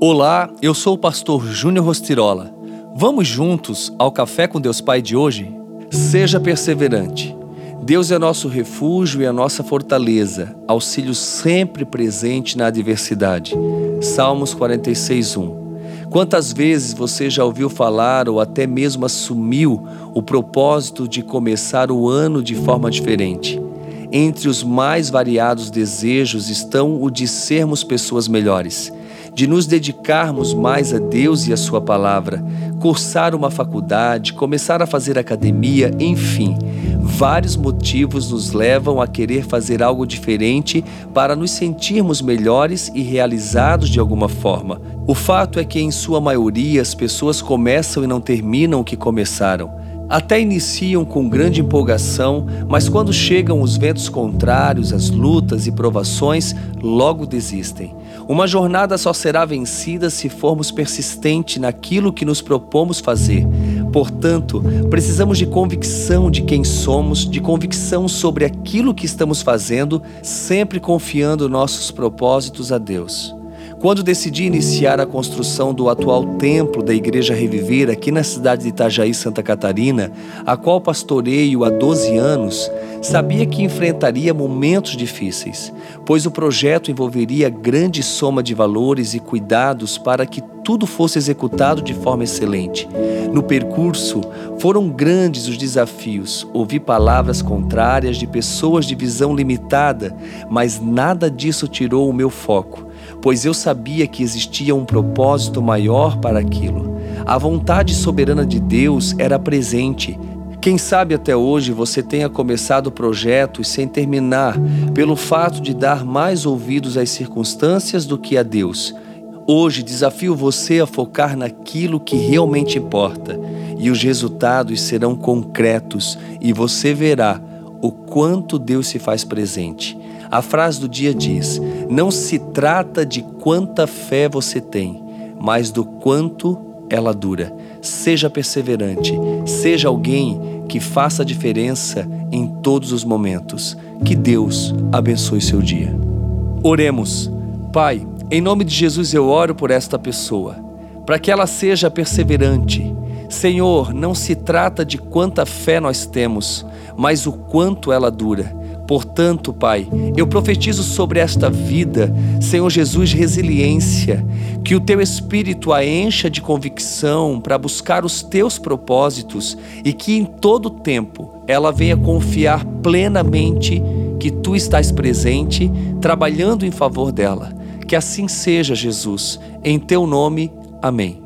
Olá, eu sou o pastor Júnior Rostirola. Vamos juntos ao Café com Deus Pai de hoje? Seja perseverante. Deus é nosso refúgio e a nossa fortaleza, auxílio sempre presente na adversidade. Salmos 46:1. Quantas vezes você já ouviu falar ou até mesmo assumiu o propósito de começar o ano de forma diferente? Entre os mais variados desejos estão o de sermos pessoas melhores de nos dedicarmos mais a Deus e a Sua palavra, cursar uma faculdade, começar a fazer academia, enfim. Vários motivos nos levam a querer fazer algo diferente para nos sentirmos melhores e realizados de alguma forma. O fato é que, em sua maioria, as pessoas começam e não terminam o que começaram. Até iniciam com grande empolgação, mas quando chegam os ventos contrários, as lutas e provações, logo desistem. Uma jornada só será vencida se formos persistentes naquilo que nos propomos fazer. Portanto, precisamos de convicção de quem somos, de convicção sobre aquilo que estamos fazendo, sempre confiando nossos propósitos a Deus. Quando decidi iniciar a construção do atual templo da Igreja Reviver aqui na cidade de Itajaí, Santa Catarina, a qual pastoreio há 12 anos, sabia que enfrentaria momentos difíceis, pois o projeto envolveria grande soma de valores e cuidados para que tudo fosse executado de forma excelente. No percurso, foram grandes os desafios. Ouvi palavras contrárias de pessoas de visão limitada, mas nada disso tirou o meu foco pois eu sabia que existia um propósito maior para aquilo. A vontade soberana de Deus era presente. Quem sabe até hoje você tenha começado projetos sem terminar, pelo fato de dar mais ouvidos às circunstâncias do que a Deus. Hoje desafio você a focar naquilo que realmente importa, e os resultados serão concretos, e você verá o quanto Deus se faz presente. A frase do dia diz: Não se trata de quanta fé você tem, mas do quanto ela dura. Seja perseverante, seja alguém que faça a diferença em todos os momentos. Que Deus abençoe seu dia. Oremos. Pai, em nome de Jesus eu oro por esta pessoa, para que ela seja perseverante. Senhor, não se trata de quanta fé nós temos, mas o quanto ela dura. Portanto, Pai, eu profetizo sobre esta vida, Senhor Jesus, resiliência, que o teu espírito a encha de convicção para buscar os teus propósitos e que em todo tempo ela venha confiar plenamente que tu estás presente, trabalhando em favor dela. Que assim seja, Jesus. Em teu nome, amém.